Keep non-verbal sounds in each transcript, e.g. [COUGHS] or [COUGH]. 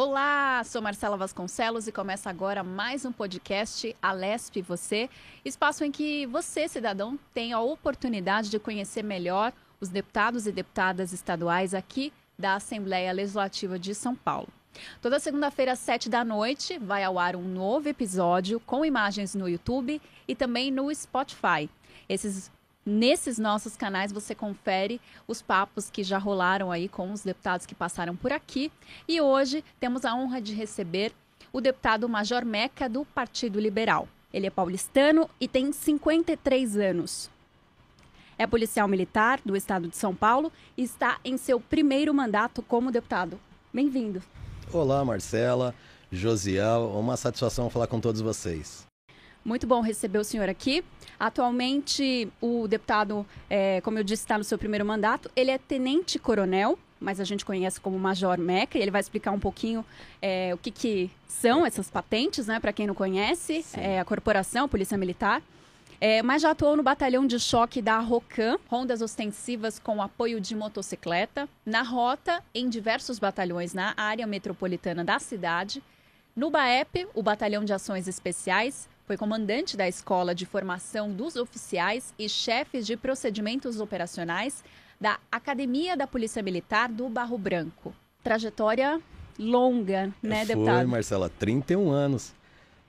Olá, sou Marcela Vasconcelos e começa agora mais um podcast Alesp Você, espaço em que você, cidadão, tem a oportunidade de conhecer melhor os deputados e deputadas estaduais aqui da Assembleia Legislativa de São Paulo. Toda segunda-feira, às sete da noite, vai ao ar um novo episódio com imagens no YouTube e também no Spotify. Esses Nesses nossos canais você confere os papos que já rolaram aí com os deputados que passaram por aqui. E hoje temos a honra de receber o deputado Major Meca do Partido Liberal. Ele é paulistano e tem 53 anos. É policial militar do estado de São Paulo e está em seu primeiro mandato como deputado. Bem-vindo. Olá, Marcela, Josiel, uma satisfação falar com todos vocês. Muito bom receber o senhor aqui. Atualmente, o deputado, é, como eu disse, está no seu primeiro mandato. Ele é tenente-coronel, mas a gente conhece como Major Meca, e ele vai explicar um pouquinho é, o que, que são essas patentes, né, para quem não conhece, é, a corporação, a Polícia Militar. É, mas já atuou no batalhão de choque da ROCAM, rondas ostensivas com apoio de motocicleta, na rota em diversos batalhões na área metropolitana da cidade, no BAEP, o Batalhão de Ações Especiais, foi comandante da Escola de Formação dos Oficiais e Chefes de Procedimentos Operacionais da Academia da Polícia Militar do Barro Branco. Trajetória longa, né, Foi, deputado? Foi, Marcela, 31 anos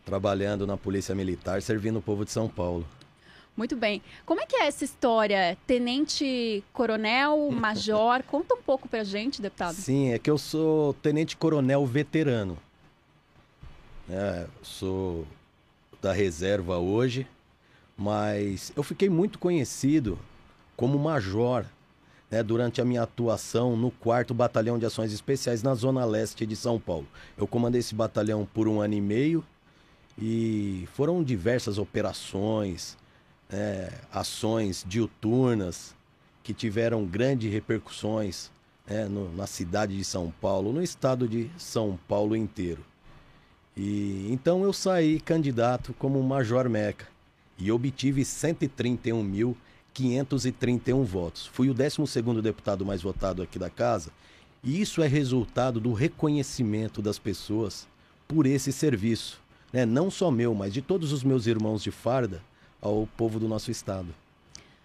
trabalhando na Polícia Militar, servindo o povo de São Paulo. Muito bem. Como é que é essa história? Tenente coronel, major? [LAUGHS] Conta um pouco pra gente, deputado. Sim, é que eu sou tenente coronel veterano. É, sou da reserva hoje, mas eu fiquei muito conhecido como major né, durante a minha atuação no 4 Batalhão de Ações Especiais na Zona Leste de São Paulo. Eu comandei esse batalhão por um ano e meio e foram diversas operações, é, ações diuturnas que tiveram grandes repercussões né, no, na cidade de São Paulo, no estado de São Paulo inteiro. E então eu saí candidato como Major Meca e obtive 131.531 votos. Fui o 12º deputado mais votado aqui da casa, e isso é resultado do reconhecimento das pessoas por esse serviço, né? não só meu, mas de todos os meus irmãos de farda ao povo do nosso estado.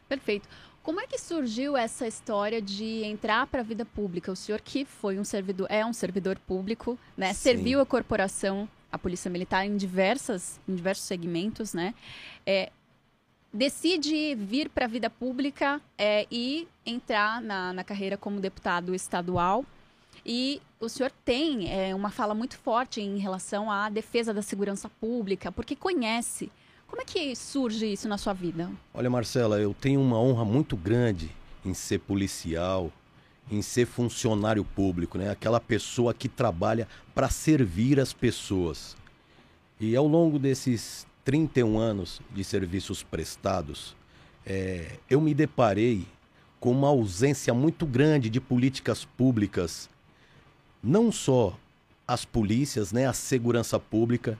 Perfeito. Como é que surgiu essa história de entrar para a vida pública? O senhor que foi um servidor, é um servidor público, né? Serviu a corporação a Polícia Militar em, diversas, em diversos segmentos, né? É, decide vir para a vida pública é, e entrar na, na carreira como deputado estadual. E o senhor tem é, uma fala muito forte em relação à defesa da segurança pública, porque conhece. Como é que surge isso na sua vida? Olha, Marcela, eu tenho uma honra muito grande em ser policial, em ser funcionário público, né? Aquela pessoa que trabalha para servir as pessoas. E ao longo desses 31 anos de serviços prestados, é, eu me deparei com uma ausência muito grande de políticas públicas, não só as polícias, né, a segurança pública.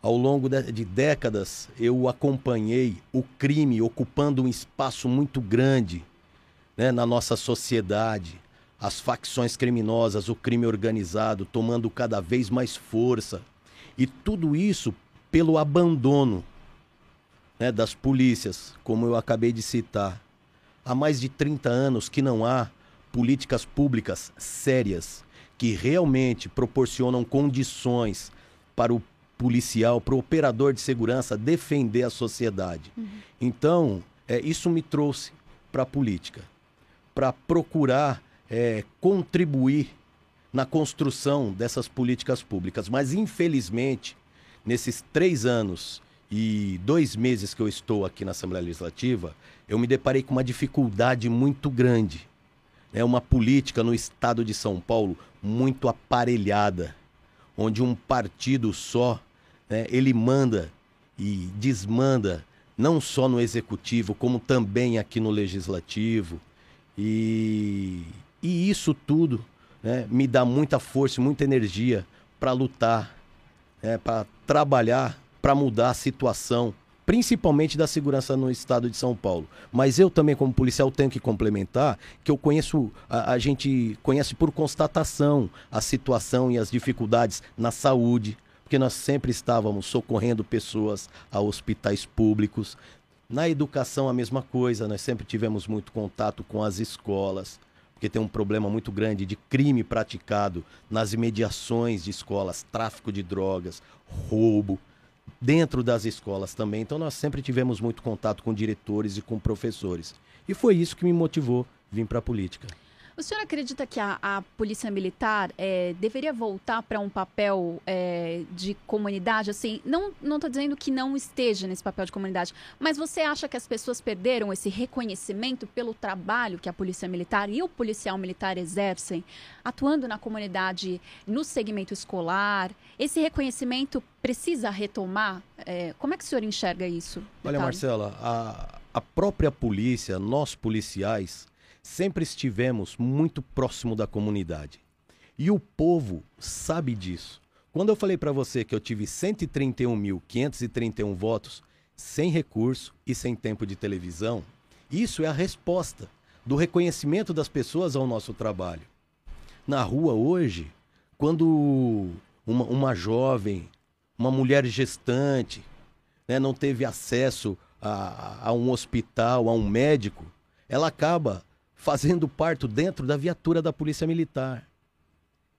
Ao longo de, de décadas, eu acompanhei o crime ocupando um espaço muito grande né, na nossa sociedade, as facções criminosas, o crime organizado tomando cada vez mais força. E tudo isso pelo abandono né, das polícias, como eu acabei de citar. Há mais de 30 anos que não há políticas públicas sérias que realmente proporcionam condições para o policial, para o operador de segurança defender a sociedade. Uhum. Então, é, isso me trouxe para a política para procurar é, contribuir na construção dessas políticas públicas. Mas, infelizmente, nesses três anos e dois meses que eu estou aqui na Assembleia Legislativa, eu me deparei com uma dificuldade muito grande. É uma política no estado de São Paulo muito aparelhada, onde um partido só né, ele manda e desmanda não só no executivo, como também aqui no legislativo. E, e isso tudo né, me dá muita força, muita energia para lutar, né, para trabalhar, para mudar a situação principalmente da segurança no estado de São Paulo. Mas eu também, como policial, tenho que complementar que eu conheço, a, a gente conhece por constatação a situação e as dificuldades na saúde, porque nós sempre estávamos socorrendo pessoas a hospitais públicos. Na educação, a mesma coisa, nós sempre tivemos muito contato com as escolas, porque tem um problema muito grande de crime praticado nas imediações de escolas, tráfico de drogas, roubo, dentro das escolas também. Então, nós sempre tivemos muito contato com diretores e com professores. E foi isso que me motivou vir para a política. O senhor acredita que a, a polícia militar é, deveria voltar para um papel é, de comunidade? Assim, não estou dizendo que não esteja nesse papel de comunidade, mas você acha que as pessoas perderam esse reconhecimento pelo trabalho que a polícia militar e o policial militar exercem, atuando na comunidade, no segmento escolar? Esse reconhecimento precisa retomar? É, como é que o senhor enxerga isso? Olha, Marcela, a, a própria polícia, nós policiais, sempre estivemos muito próximo da comunidade. E o povo sabe disso. Quando eu falei para você que eu tive 131.531 votos sem recurso e sem tempo de televisão, isso é a resposta do reconhecimento das pessoas ao nosso trabalho. Na rua hoje, quando uma, uma jovem, uma mulher gestante, né, não teve acesso a, a um hospital, a um médico, ela acaba fazendo parto dentro da viatura da Polícia Militar.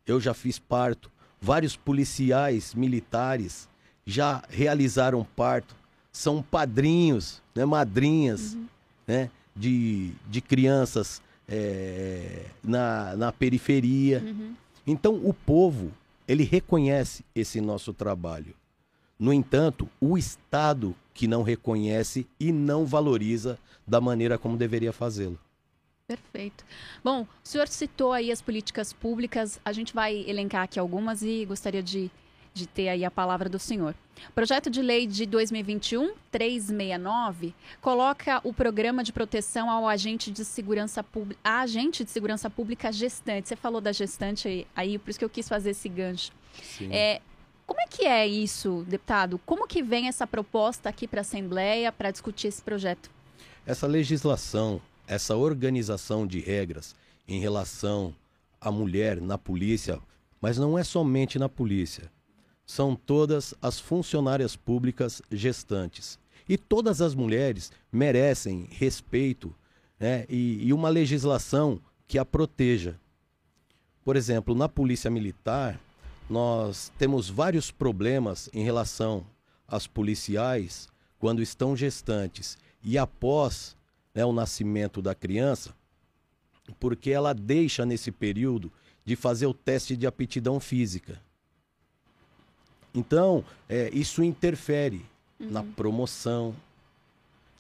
Eu já fiz parto. Vários policiais militares já realizaram parto. São padrinhos, né, madrinhas uhum. né, de, de crianças é, na, na periferia. Uhum. Então, o povo, ele reconhece esse nosso trabalho. No entanto, o Estado que não reconhece e não valoriza da maneira como deveria fazê-lo. Perfeito. Bom, o senhor citou aí as políticas públicas, a gente vai elencar aqui algumas e gostaria de, de ter aí a palavra do senhor. Projeto de lei de 2021, 369, coloca o programa de proteção ao agente de segurança pública, agente de segurança pública gestante. Você falou da gestante aí, por isso que eu quis fazer esse gancho. Sim. É, como é que é isso, deputado? Como que vem essa proposta aqui para a Assembleia para discutir esse projeto? Essa legislação essa organização de regras em relação à mulher na polícia, mas não é somente na polícia. São todas as funcionárias públicas gestantes. E todas as mulheres merecem respeito né, e, e uma legislação que a proteja. Por exemplo, na Polícia Militar, nós temos vários problemas em relação às policiais quando estão gestantes e após né, o nascimento da criança, porque ela deixa nesse período de fazer o teste de aptidão física. Então, é, isso interfere uhum. na promoção,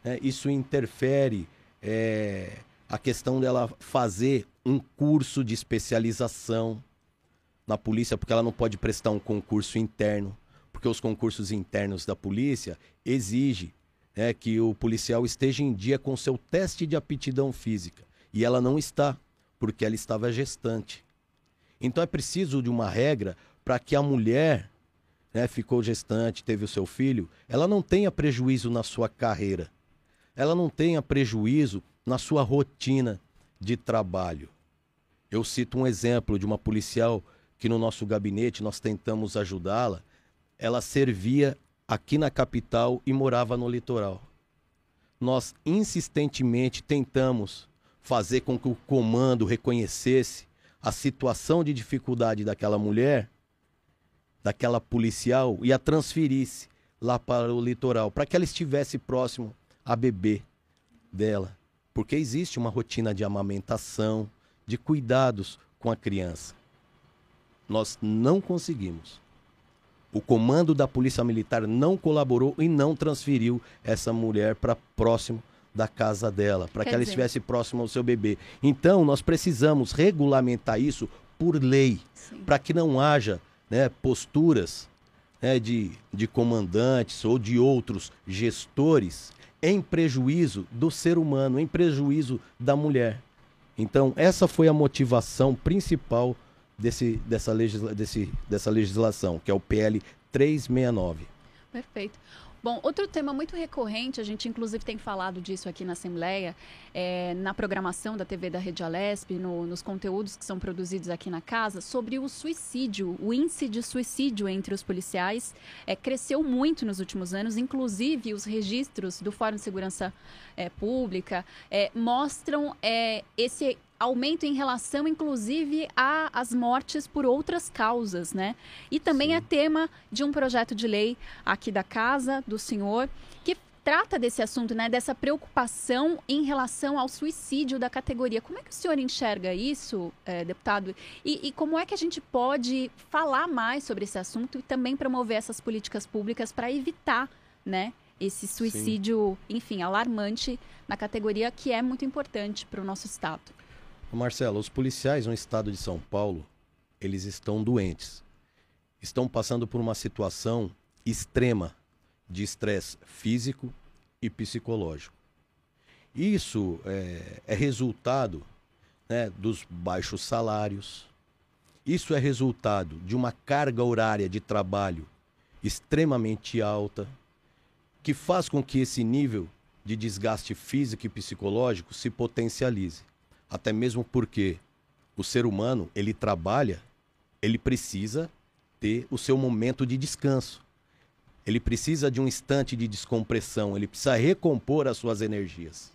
né? isso interfere é, a questão dela fazer um curso de especialização na polícia, porque ela não pode prestar um concurso interno, porque os concursos internos da polícia exigem é que o policial esteja em dia com seu teste de aptidão física. E ela não está, porque ela estava gestante. Então é preciso de uma regra para que a mulher né, ficou gestante, teve o seu filho, ela não tenha prejuízo na sua carreira. Ela não tenha prejuízo na sua rotina de trabalho. Eu cito um exemplo de uma policial que no nosso gabinete nós tentamos ajudá-la. Ela servia aqui na capital e morava no litoral. Nós insistentemente tentamos fazer com que o comando reconhecesse a situação de dificuldade daquela mulher, daquela policial, e a transferisse lá para o litoral, para que ela estivesse próximo a bebê dela. Porque existe uma rotina de amamentação, de cuidados com a criança. Nós não conseguimos o comando da Polícia Militar não colaborou e não transferiu essa mulher para próximo da casa dela, para que ela dizer... estivesse próxima ao seu bebê. Então, nós precisamos regulamentar isso por lei, para que não haja né, posturas né, de, de comandantes ou de outros gestores em prejuízo do ser humano, em prejuízo da mulher. Então, essa foi a motivação principal desse, dessa, legisla, desse, dessa legislação, que é o PL 369. Perfeito. Bom, outro tema muito recorrente, a gente inclusive tem falado disso aqui na Assembleia, é, na programação da TV da Rede Alesp, no, nos conteúdos que são produzidos aqui na casa, sobre o suicídio. O índice de suicídio entre os policiais é, cresceu muito nos últimos anos, inclusive os registros do Fórum de Segurança é, Pública é, mostram é, esse aumento em relação, inclusive, às mortes por outras causas, né? E também Sim. é tema de um projeto de lei aqui da casa do senhor que trata desse assunto, né? Dessa preocupação em relação ao suicídio da categoria. Como é que o senhor enxerga isso, é, deputado? E, e como é que a gente pode falar mais sobre esse assunto e também promover essas políticas públicas para evitar, né? Esse suicídio, Sim. enfim, alarmante na categoria que é muito importante para o nosso estado. Marcelo, os policiais no estado de São Paulo, eles estão doentes. Estão passando por uma situação extrema de estresse físico e psicológico. Isso é, é resultado né, dos baixos salários. Isso é resultado de uma carga horária de trabalho extremamente alta, que faz com que esse nível de desgaste físico e psicológico se potencialize. Até mesmo porque o ser humano, ele trabalha, ele precisa ter o seu momento de descanso. Ele precisa de um instante de descompressão, ele precisa recompor as suas energias.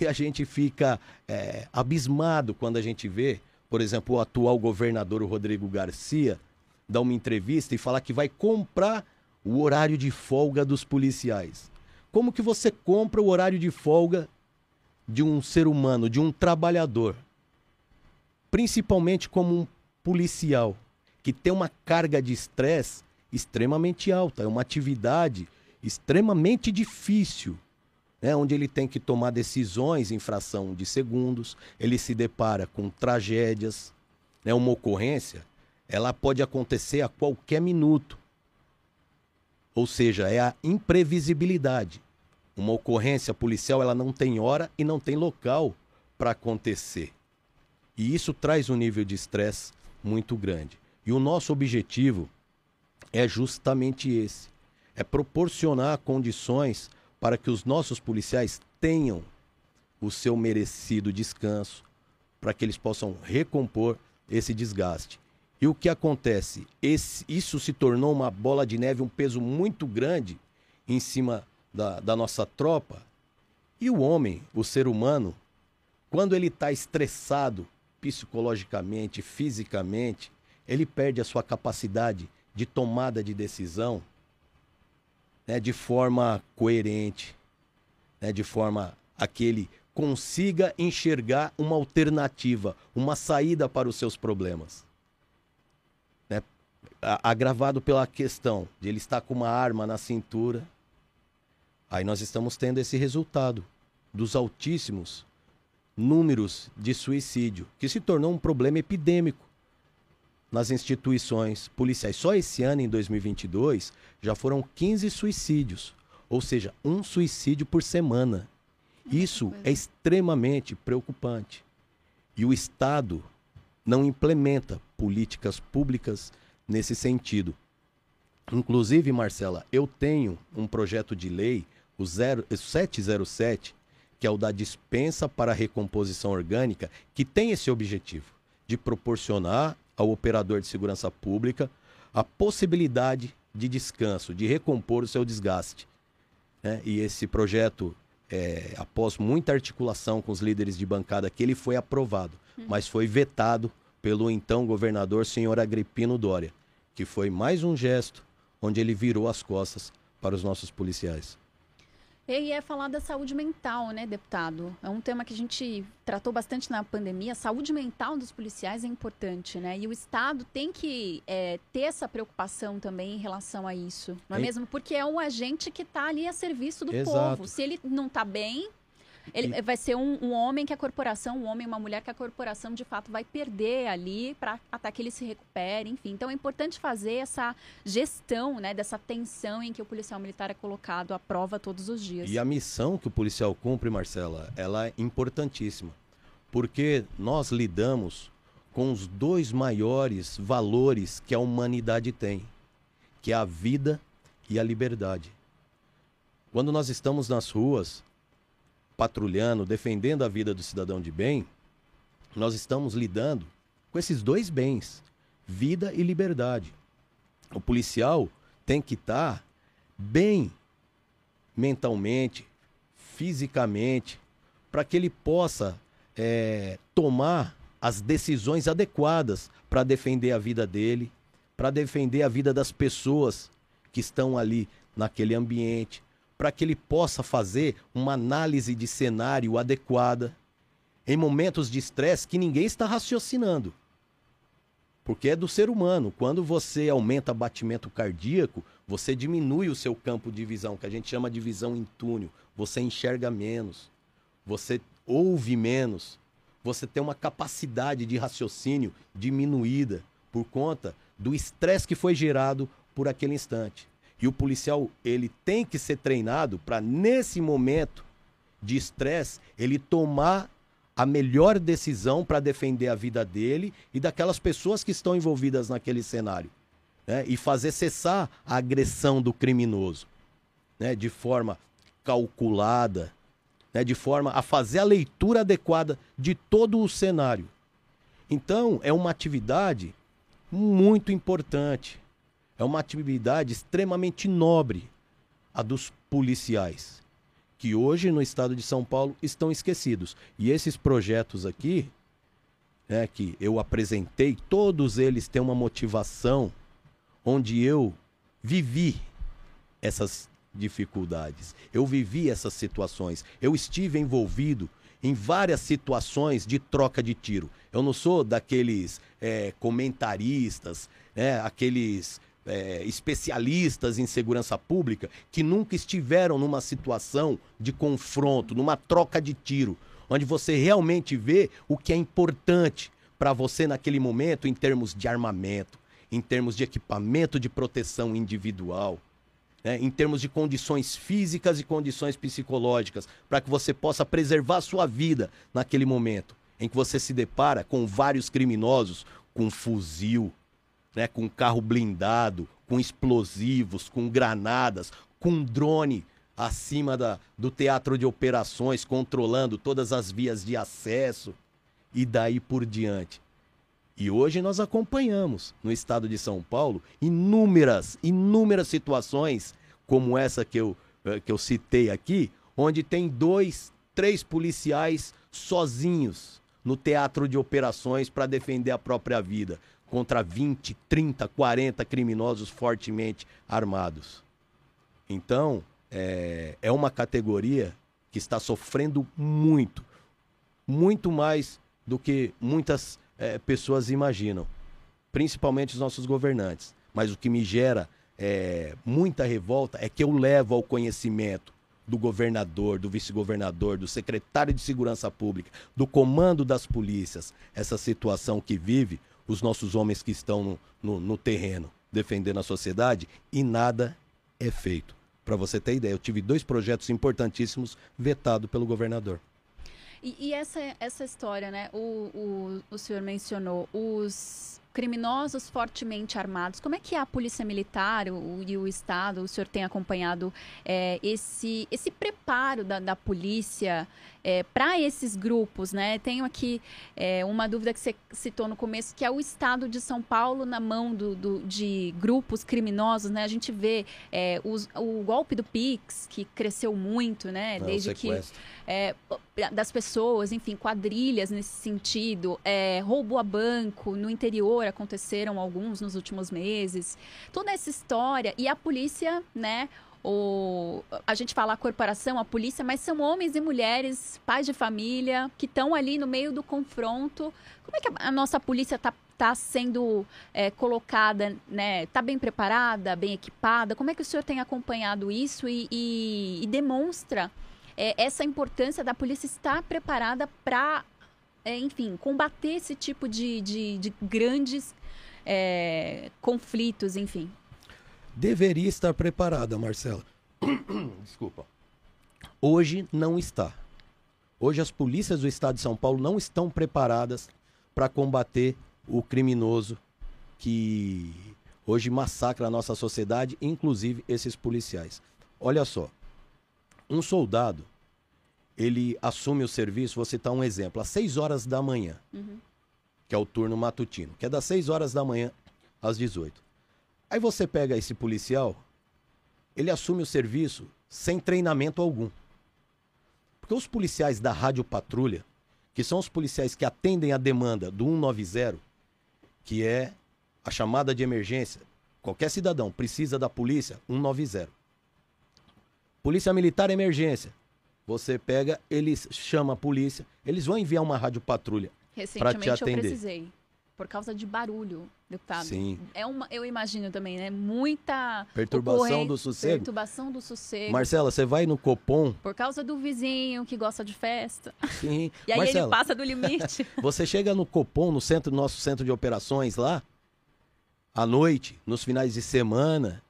E a gente fica é, abismado quando a gente vê, por exemplo, o atual governador Rodrigo Garcia dar uma entrevista e falar que vai comprar o horário de folga dos policiais. Como que você compra o horário de folga de um ser humano, de um trabalhador, principalmente como um policial, que tem uma carga de estresse extremamente alta, é uma atividade extremamente difícil, né? onde ele tem que tomar decisões em fração de segundos, ele se depara com tragédias, né? uma ocorrência, ela pode acontecer a qualquer minuto. Ou seja, é a imprevisibilidade. Uma ocorrência policial ela não tem hora e não tem local para acontecer. E isso traz um nível de estresse muito grande. E o nosso objetivo é justamente esse: é proporcionar condições para que os nossos policiais tenham o seu merecido descanso, para que eles possam recompor esse desgaste. E o que acontece? Esse, isso se tornou uma bola de neve, um peso muito grande em cima da, da nossa tropa. E o homem, o ser humano, quando ele está estressado psicologicamente, fisicamente, ele perde a sua capacidade de tomada de decisão né, de forma coerente, né, de forma a que ele consiga enxergar uma alternativa, uma saída para os seus problemas. Né? Agravado pela questão de ele estar com uma arma na cintura, Aí nós estamos tendo esse resultado dos altíssimos números de suicídio, que se tornou um problema epidêmico nas instituições policiais. Só esse ano, em 2022, já foram 15 suicídios, ou seja, um suicídio por semana. Isso é extremamente preocupante. E o Estado não implementa políticas públicas nesse sentido. Inclusive, Marcela, eu tenho um projeto de lei o 707, que é o da dispensa para recomposição orgânica, que tem esse objetivo de proporcionar ao operador de segurança pública a possibilidade de descanso, de recompor o seu desgaste. Né? E esse projeto, é, após muita articulação com os líderes de bancada, que ele foi aprovado, hum. mas foi vetado pelo então governador senhor Agripino Dória, que foi mais um gesto onde ele virou as costas para os nossos policiais. E é falar da saúde mental, né, deputado? É um tema que a gente tratou bastante na pandemia. A saúde mental dos policiais é importante, né? E o Estado tem que é, ter essa preocupação também em relação a isso, não é, é mesmo? Porque é um agente que está ali a serviço do Exato. povo. Se ele não está bem, ele e... vai ser um, um, homem que a corporação, um homem, uma mulher que a corporação de fato vai perder ali para até que ele se recupere, enfim. Então é importante fazer essa gestão, né, dessa tensão em que o policial militar é colocado à prova todos os dias. E a missão que o policial cumpre, Marcela, ela é importantíssima, porque nós lidamos com os dois maiores valores que a humanidade tem, que é a vida e a liberdade. Quando nós estamos nas ruas, patrulhando, defendendo a vida do cidadão de bem, nós estamos lidando com esses dois bens, vida e liberdade. O policial tem que estar bem mentalmente, fisicamente, para que ele possa é, tomar as decisões adequadas para defender a vida dele, para defender a vida das pessoas que estão ali naquele ambiente, para que ele possa fazer uma análise de cenário adequada em momentos de estresse que ninguém está raciocinando. Porque é do ser humano. Quando você aumenta batimento cardíaco, você diminui o seu campo de visão, que a gente chama de visão em túnel. Você enxerga menos, você ouve menos, você tem uma capacidade de raciocínio diminuída por conta do estresse que foi gerado por aquele instante. E o policial, ele tem que ser treinado para nesse momento de estresse, ele tomar a melhor decisão para defender a vida dele e daquelas pessoas que estão envolvidas naquele cenário. Né? E fazer cessar a agressão do criminoso né? de forma calculada, né? de forma a fazer a leitura adequada de todo o cenário. Então, é uma atividade muito importante. É uma atividade extremamente nobre a dos policiais que hoje no estado de São Paulo estão esquecidos. E esses projetos aqui, né, que eu apresentei, todos eles têm uma motivação onde eu vivi essas dificuldades, eu vivi essas situações, eu estive envolvido em várias situações de troca de tiro. Eu não sou daqueles é, comentaristas, né, aqueles é, especialistas em segurança pública que nunca estiveram numa situação de confronto, numa troca de tiro, onde você realmente vê o que é importante para você naquele momento em termos de armamento, em termos de equipamento de proteção individual, né, em termos de condições físicas e condições psicológicas, para que você possa preservar a sua vida naquele momento em que você se depara com vários criminosos com fuzil, né, com carro blindado, com explosivos, com granadas, com drone acima da, do teatro de operações, controlando todas as vias de acesso e daí por diante. E hoje nós acompanhamos no estado de São Paulo inúmeras, inúmeras situações como essa que eu, eh, que eu citei aqui, onde tem dois, três policiais sozinhos no teatro de operações para defender a própria vida, contra 20, 30, 40 criminosos fortemente armados. Então, é, é uma categoria que está sofrendo muito, muito mais do que muitas é, pessoas imaginam, principalmente os nossos governantes. Mas o que me gera é, muita revolta é que eu levo ao conhecimento do governador, do vice-governador, do secretário de Segurança Pública, do comando das polícias, essa situação que vive os nossos homens que estão no, no, no terreno defendendo a sociedade e nada é feito. Para você ter ideia, eu tive dois projetos importantíssimos vetados pelo governador. E, e, essa, essa história, né? O, o, o senhor mencionou os criminosos fortemente armados. Como é que é a polícia militar o, e o Estado, o senhor tem acompanhado é, esse, esse preparo da, da polícia é, para esses grupos, né? Tenho aqui é, uma dúvida que você citou no começo, que é o estado de São Paulo na mão do, do de grupos criminosos, né? A gente vê é, os, o golpe do Pix, que cresceu muito, né? Desde que é, das pessoas, enfim, quadrilhas nesse sentido, é, roubo a banco no interior aconteceram alguns nos últimos meses. Toda essa história e a polícia, né? o, a gente fala a corporação, a polícia, mas são homens e mulheres, pais de família, que estão ali no meio do confronto. Como é que a, a nossa polícia está tá sendo é, colocada, né? Está bem preparada, bem equipada? Como é que o senhor tem acompanhado isso e, e, e demonstra é, essa importância da polícia estar preparada para, é, enfim, combater esse tipo de, de, de grandes é, conflitos, enfim? deveria estar preparada, Marcela. [COUGHS] Desculpa. Hoje não está. Hoje as polícias do estado de São Paulo não estão preparadas para combater o criminoso que hoje massacra a nossa sociedade, inclusive esses policiais. Olha só, um soldado, ele assume o serviço, vou citar um exemplo, às 6 horas da manhã, uhum. que é o turno matutino, que é das 6 horas da manhã às 18. Aí você pega esse policial, ele assume o serviço sem treinamento algum. Porque os policiais da Rádio Patrulha, que são os policiais que atendem a demanda do 190, que é a chamada de emergência, qualquer cidadão precisa da polícia, 190. Polícia Militar Emergência. Você pega, eles chama a polícia, eles vão enviar uma rádio patrulha para te atender. eu precisei por causa de barulho, deputado. Sim. É uma, eu imagino também, né? Muita perturbação do sossego. Perturbação do sossego. Marcela, você vai no Copom? Por causa do vizinho que gosta de festa. Sim. [LAUGHS] e aí Marcela, ele passa do limite. [LAUGHS] você chega no Copom, no centro nosso centro de operações lá, à noite, nos finais de semana,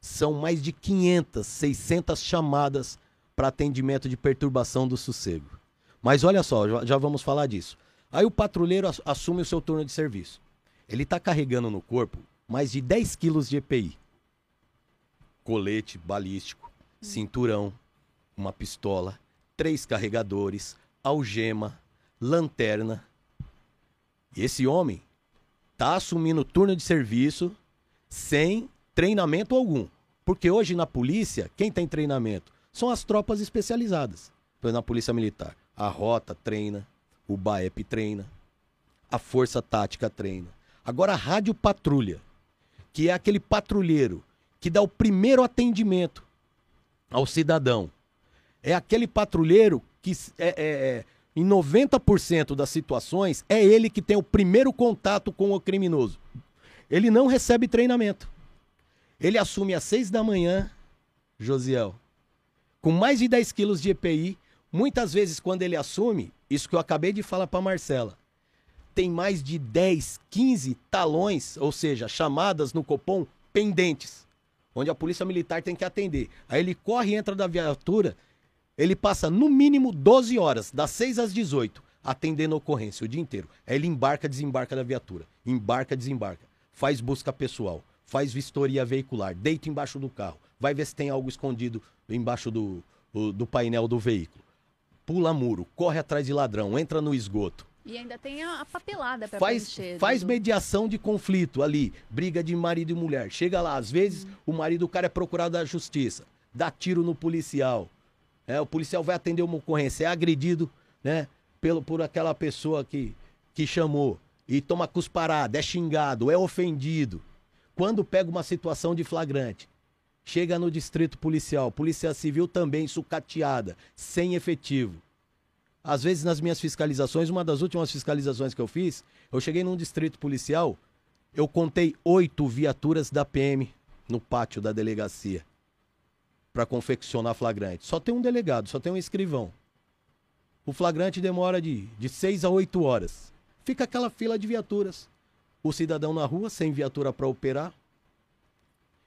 são mais de 500, 600 chamadas para atendimento de perturbação do sossego. Mas olha só, já, já vamos falar disso. Aí o patrulheiro assume o seu turno de serviço. Ele está carregando no corpo mais de 10 quilos de EPI. Colete balístico, cinturão, uma pistola, três carregadores, algema, lanterna. E esse homem está assumindo o turno de serviço sem treinamento algum. Porque hoje na polícia, quem tem treinamento? São as tropas especializadas. Na polícia militar. A rota treina, o BAEP treina, a Força Tática treina. Agora a Rádio Patrulha, que é aquele patrulheiro que dá o primeiro atendimento ao cidadão. É aquele patrulheiro que é, é, é, em 90% das situações é ele que tem o primeiro contato com o criminoso. Ele não recebe treinamento. Ele assume às seis da manhã, Josiel, com mais de 10 quilos de EPI. Muitas vezes, quando ele assume, isso que eu acabei de falar para Marcela. Tem mais de 10, 15 talões, ou seja, chamadas no Copom pendentes, onde a polícia militar tem que atender. Aí ele corre entra da viatura, ele passa no mínimo 12 horas, das 6 às 18, atendendo a ocorrência o dia inteiro. Aí ele embarca, desembarca da viatura, embarca, desembarca, faz busca pessoal, faz vistoria veicular, deita embaixo do carro, vai ver se tem algo escondido embaixo do, do painel do veículo pula muro, corre atrás de ladrão, entra no esgoto. E ainda tem a, papelada para faz Faz do... mediação de conflito ali, briga de marido e mulher. Chega lá, às vezes hum. o marido do cara é procurado da justiça, dá tiro no policial. É, o policial vai atender uma ocorrência, é agredido, né, pelo, por aquela pessoa que, que chamou e toma cusparada, é xingado, é ofendido. Quando pega uma situação de flagrante, Chega no distrito policial, polícia civil também sucateada, sem efetivo. Às vezes nas minhas fiscalizações, uma das últimas fiscalizações que eu fiz, eu cheguei num distrito policial, eu contei oito viaturas da PM no pátio da delegacia para confeccionar flagrante. Só tem um delegado, só tem um escrivão. O flagrante demora de, de seis a oito horas. Fica aquela fila de viaturas. O cidadão na rua, sem viatura para operar,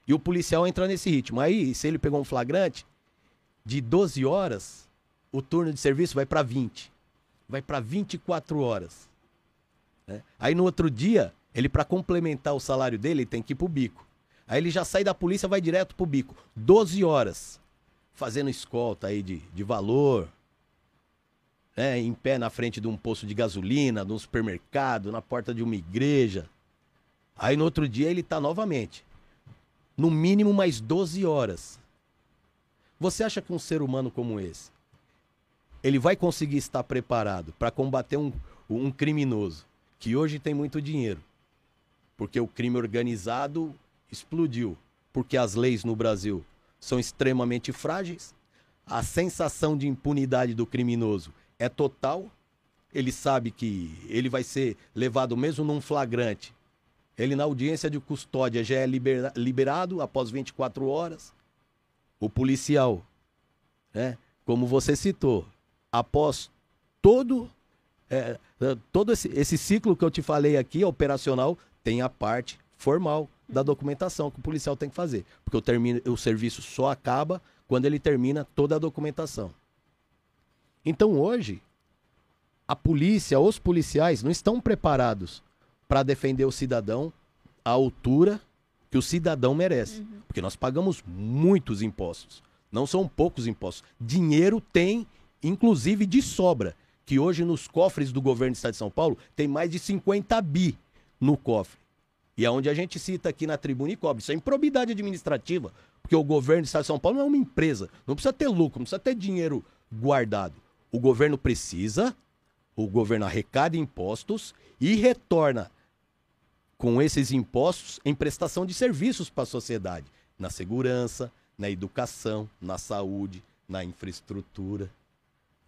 e o policial entra nesse ritmo. Aí, se ele pegou um flagrante, de 12 horas, o turno de serviço vai para 20. Vai para 24 horas. Né? Aí no outro dia, ele para complementar o salário dele, ele tem que ir pro bico. Aí ele já sai da polícia, vai direto pro bico. 12 horas. Fazendo escolta aí de, de valor. Né? Em pé na frente de um posto de gasolina, de um supermercado, na porta de uma igreja. Aí no outro dia ele tá novamente no mínimo mais 12 horas. Você acha que um ser humano como esse, ele vai conseguir estar preparado para combater um, um criminoso que hoje tem muito dinheiro? Porque o crime organizado explodiu, porque as leis no Brasil são extremamente frágeis, a sensação de impunidade do criminoso é total. Ele sabe que ele vai ser levado mesmo num flagrante ele na audiência de custódia já é libera liberado após 24 horas. O policial, né, como você citou, após todo, é, é, todo esse, esse ciclo que eu te falei aqui, operacional, tem a parte formal da documentação que o policial tem que fazer. Porque o, termino, o serviço só acaba quando ele termina toda a documentação. Então hoje, a polícia, os policiais não estão preparados para defender o cidadão à altura que o cidadão merece. Uhum. Porque nós pagamos muitos impostos. Não são poucos impostos. Dinheiro tem, inclusive, de sobra. Que hoje nos cofres do governo do Estado de São Paulo tem mais de 50 bi no cofre. E é onde a gente cita aqui na tribuna e cobre. Isso é improbidade administrativa. Porque o governo do Estado de São Paulo não é uma empresa. Não precisa ter lucro, não precisa ter dinheiro guardado. O governo precisa, o governo arrecada impostos e retorna com esses impostos em prestação de serviços para a sociedade, na segurança, na educação, na saúde, na infraestrutura.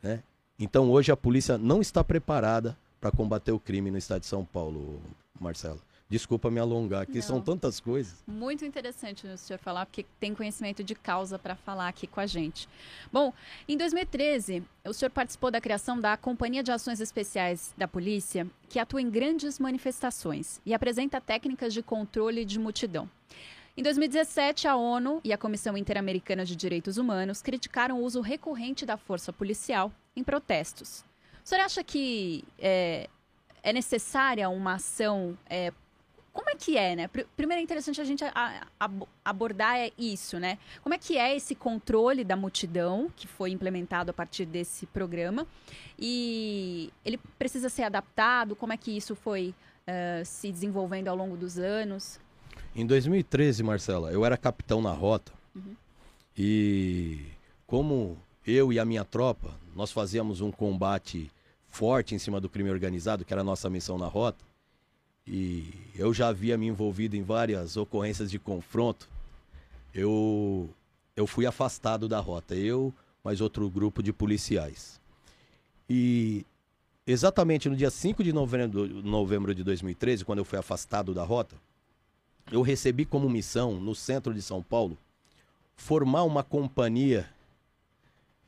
Né? Então hoje a polícia não está preparada para combater o crime no estado de São Paulo, Marcelo. Desculpa me alongar, aqui Não. são tantas coisas. Muito interessante o senhor falar, porque tem conhecimento de causa para falar aqui com a gente. Bom, em 2013, o senhor participou da criação da Companhia de Ações Especiais da Polícia, que atua em grandes manifestações e apresenta técnicas de controle de multidão. Em 2017, a ONU e a Comissão Interamericana de Direitos Humanos criticaram o uso recorrente da força policial em protestos. O senhor acha que é, é necessária uma ação é, como é que é, né? Primeiro é interessante a gente abordar é isso, né? Como é que é esse controle da multidão que foi implementado a partir desse programa e ele precisa ser adaptado? Como é que isso foi uh, se desenvolvendo ao longo dos anos? Em 2013, Marcela, eu era capitão na rota uhum. e como eu e a minha tropa nós fazíamos um combate forte em cima do crime organizado, que era a nossa missão na rota e eu já havia me envolvido em várias ocorrências de confronto, eu, eu fui afastado da rota, eu, mais outro grupo de policiais. E exatamente no dia 5 de novembro, novembro de 2013, quando eu fui afastado da rota, eu recebi como missão, no centro de São Paulo, formar uma companhia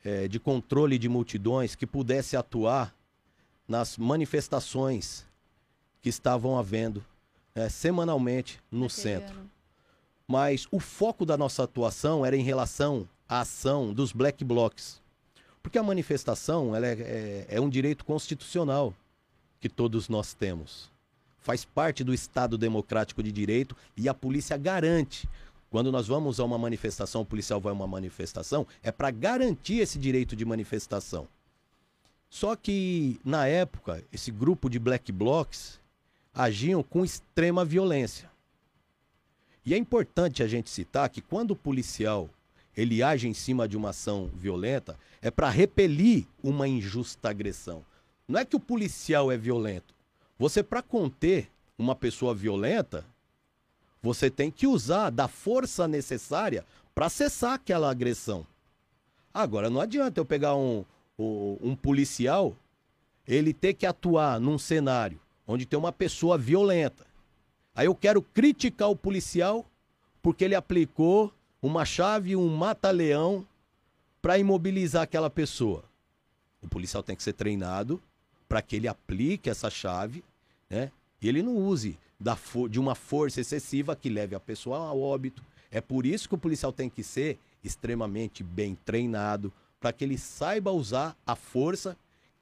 é, de controle de multidões que pudesse atuar nas manifestações que estavam havendo é, semanalmente no centro. Ano. Mas o foco da nossa atuação era em relação à ação dos black blocs. Porque a manifestação ela é, é, é um direito constitucional que todos nós temos. Faz parte do Estado democrático de direito e a polícia garante. Quando nós vamos a uma manifestação, o policial vai a uma manifestação, é para garantir esse direito de manifestação. Só que, na época, esse grupo de black blocs, agiam com extrema violência. E é importante a gente citar que quando o policial ele age em cima de uma ação violenta, é para repelir uma injusta agressão. Não é que o policial é violento. Você, para conter uma pessoa violenta, você tem que usar da força necessária para cessar aquela agressão. Agora, não adianta eu pegar um, um, policial, ele ter que atuar num cenário onde tem uma pessoa violenta. Aí eu quero criticar o policial porque ele aplicou uma chave, um mata-leão para imobilizar aquela pessoa. O policial tem que ser treinado para que ele aplique essa chave, né? E ele não use da de uma força excessiva que leve a pessoa ao óbito. É por isso que o policial tem que ser extremamente bem treinado para que ele saiba usar a força,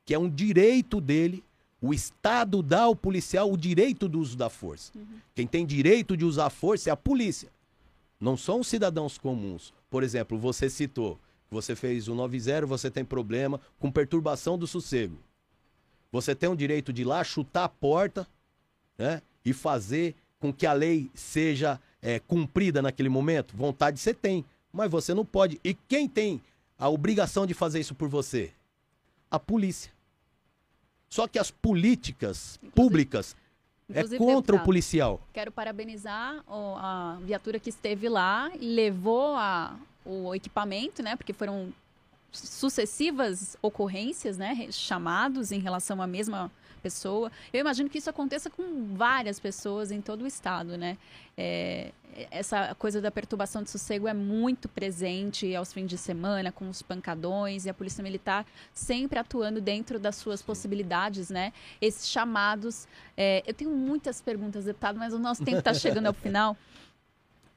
que é um direito dele o Estado dá ao policial o direito do uso da força. Uhum. Quem tem direito de usar a força é a polícia. Não são os cidadãos comuns. Por exemplo, você citou, você fez o 90, você tem problema com perturbação do sossego. Você tem o direito de ir lá chutar a porta né, e fazer com que a lei seja é, cumprida naquele momento. Vontade você tem, mas você não pode. E quem tem a obrigação de fazer isso por você? A polícia. Só que as políticas inclusive, públicas é inclusive, é contra deputado, o policial. Quero parabenizar a viatura que esteve lá e levou a, o equipamento, né? Porque foram sucessivas ocorrências, né? Chamados em relação à mesma pessoa. Eu imagino que isso aconteça com várias pessoas em todo o estado, né? É, essa coisa da perturbação de sossego é muito presente aos fins de semana, com os pancadões e a Polícia Militar sempre atuando dentro das suas possibilidades, né? Esses chamados. É, eu tenho muitas perguntas, deputado, mas o nosso tempo está chegando ao final.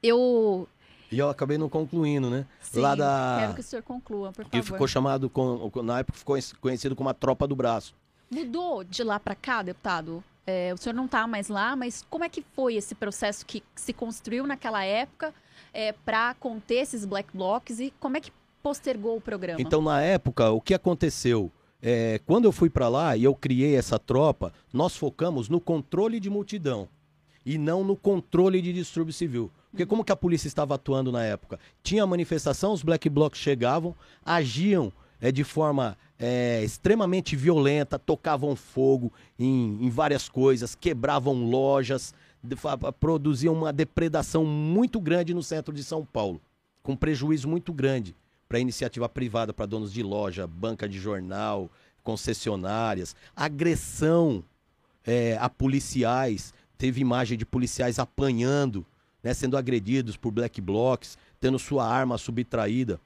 Eu e eu acabei não concluindo, né? Sim, Lá da... quero que o senhor conclua, por favor. Que ficou chamado, com, na época ficou conhecido como a Tropa do Braço. Mudou de lá para cá, deputado? É, o senhor não está mais lá, mas como é que foi esse processo que se construiu naquela época é, para conter esses black blocs e como é que postergou o programa? Então, na época, o que aconteceu? É, quando eu fui para lá e eu criei essa tropa, nós focamos no controle de multidão e não no controle de distúrbio civil. Porque como que a polícia estava atuando na época? Tinha manifestação, os black blocs chegavam, agiam é, de forma é, extremamente violenta, tocavam fogo em, em várias coisas, quebravam lojas, produziam uma depredação muito grande no centro de São Paulo, com prejuízo muito grande para iniciativa privada, para donos de loja, banca de jornal, concessionárias, agressão é, a policiais, teve imagem de policiais apanhando, né, sendo agredidos por black blocs, tendo sua arma subtraída.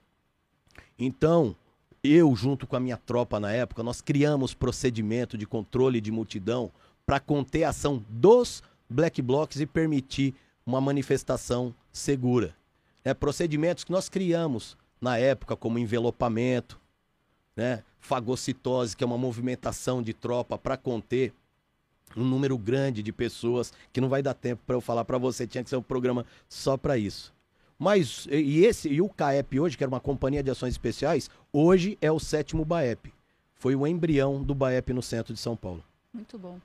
Então, eu, junto com a minha tropa na época, nós criamos procedimento de controle de multidão para conter a ação dos black blocs e permitir uma manifestação segura. É, procedimentos que nós criamos na época, como envelopamento, né, fagocitose, que é uma movimentação de tropa para conter um número grande de pessoas, que não vai dar tempo para eu falar para você, tinha que ser um programa só para isso. Mas, e esse, e o CAEP hoje, que era uma companhia de ações especiais, hoje é o sétimo BAEP. Foi o embrião do BAEP no centro de São Paulo. Muito bom.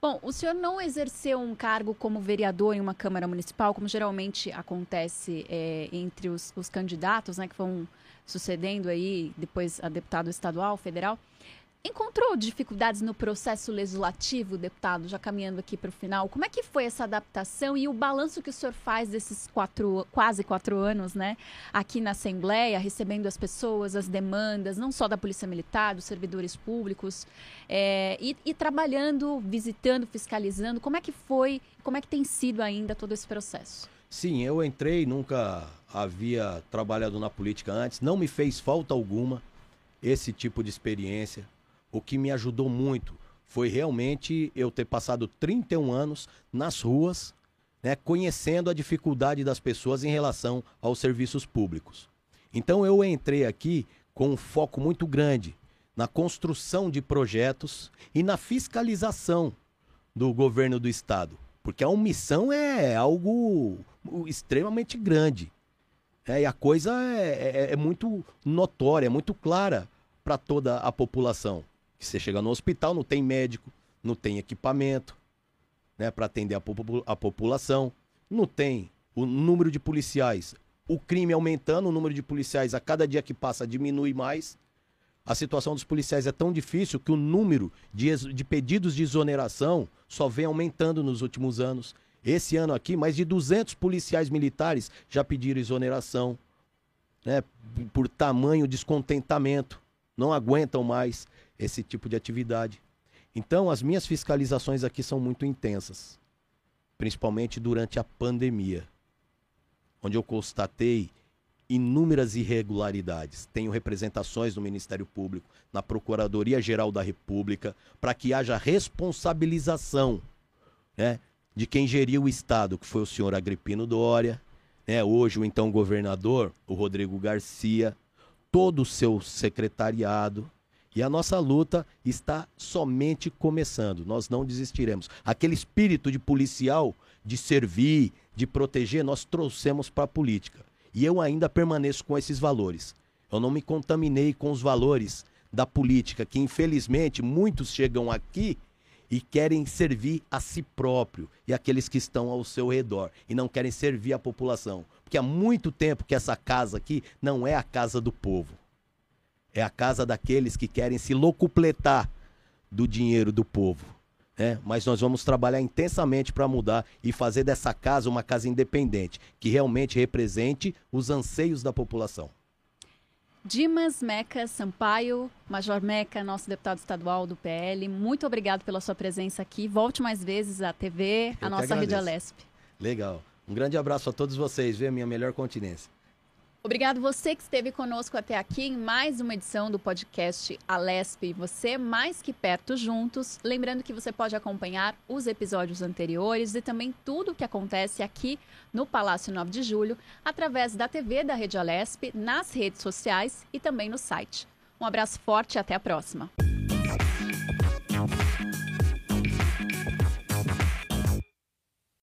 Bom, o senhor não exerceu um cargo como vereador em uma Câmara Municipal, como geralmente acontece é, entre os, os candidatos, né, que vão sucedendo aí, depois a deputado estadual, federal. Encontrou dificuldades no processo legislativo, deputado, já caminhando aqui para o final? Como é que foi essa adaptação e o balanço que o senhor faz desses quatro, quase quatro anos, né, aqui na Assembleia, recebendo as pessoas, as demandas, não só da Polícia Militar, dos servidores públicos, é, e, e trabalhando, visitando, fiscalizando? Como é que foi, como é que tem sido ainda todo esse processo? Sim, eu entrei, nunca havia trabalhado na política antes, não me fez falta alguma esse tipo de experiência o que me ajudou muito foi realmente eu ter passado 31 anos nas ruas, né, conhecendo a dificuldade das pessoas em relação aos serviços públicos. Então eu entrei aqui com um foco muito grande na construção de projetos e na fiscalização do governo do estado, porque a omissão é algo extremamente grande. É, e a coisa é, é, é muito notória, é muito clara para toda a população que você chega no hospital, não tem médico, não tem equipamento né, para atender a, a população, não tem o número de policiais, o crime aumentando, o número de policiais a cada dia que passa diminui mais. A situação dos policiais é tão difícil que o número de, de pedidos de exoneração só vem aumentando nos últimos anos. Esse ano aqui, mais de 200 policiais militares já pediram exoneração, né, por tamanho descontentamento, não aguentam mais esse tipo de atividade. Então, as minhas fiscalizações aqui são muito intensas, principalmente durante a pandemia, onde eu constatei inúmeras irregularidades. Tenho representações no Ministério Público, na Procuradoria-Geral da República, para que haja responsabilização né, de quem geria o Estado, que foi o senhor Agripino Dória, né, hoje o então governador, o Rodrigo Garcia, todo o seu secretariado, e a nossa luta está somente começando. Nós não desistiremos. Aquele espírito de policial, de servir, de proteger, nós trouxemos para a política. E eu ainda permaneço com esses valores. Eu não me contaminei com os valores da política, que infelizmente muitos chegam aqui e querem servir a si próprio e aqueles que estão ao seu redor e não querem servir a população. Porque há muito tempo que essa casa aqui não é a casa do povo. É a casa daqueles que querem se locupletar do dinheiro do povo. Né? Mas nós vamos trabalhar intensamente para mudar e fazer dessa casa uma casa independente, que realmente represente os anseios da população. Dimas Meca Sampaio, Major Meca, nosso deputado estadual do PL, muito obrigado pela sua presença aqui. Volte mais vezes à TV, Eu a nossa Rede Alesp. Legal. Um grande abraço a todos vocês, a minha melhor continência. Obrigado você que esteve conosco até aqui em mais uma edição do podcast Alesp e você mais que perto juntos. Lembrando que você pode acompanhar os episódios anteriores e também tudo o que acontece aqui no Palácio 9 de Julho através da TV da Rede Alesp, nas redes sociais e também no site. Um abraço forte e até a próxima.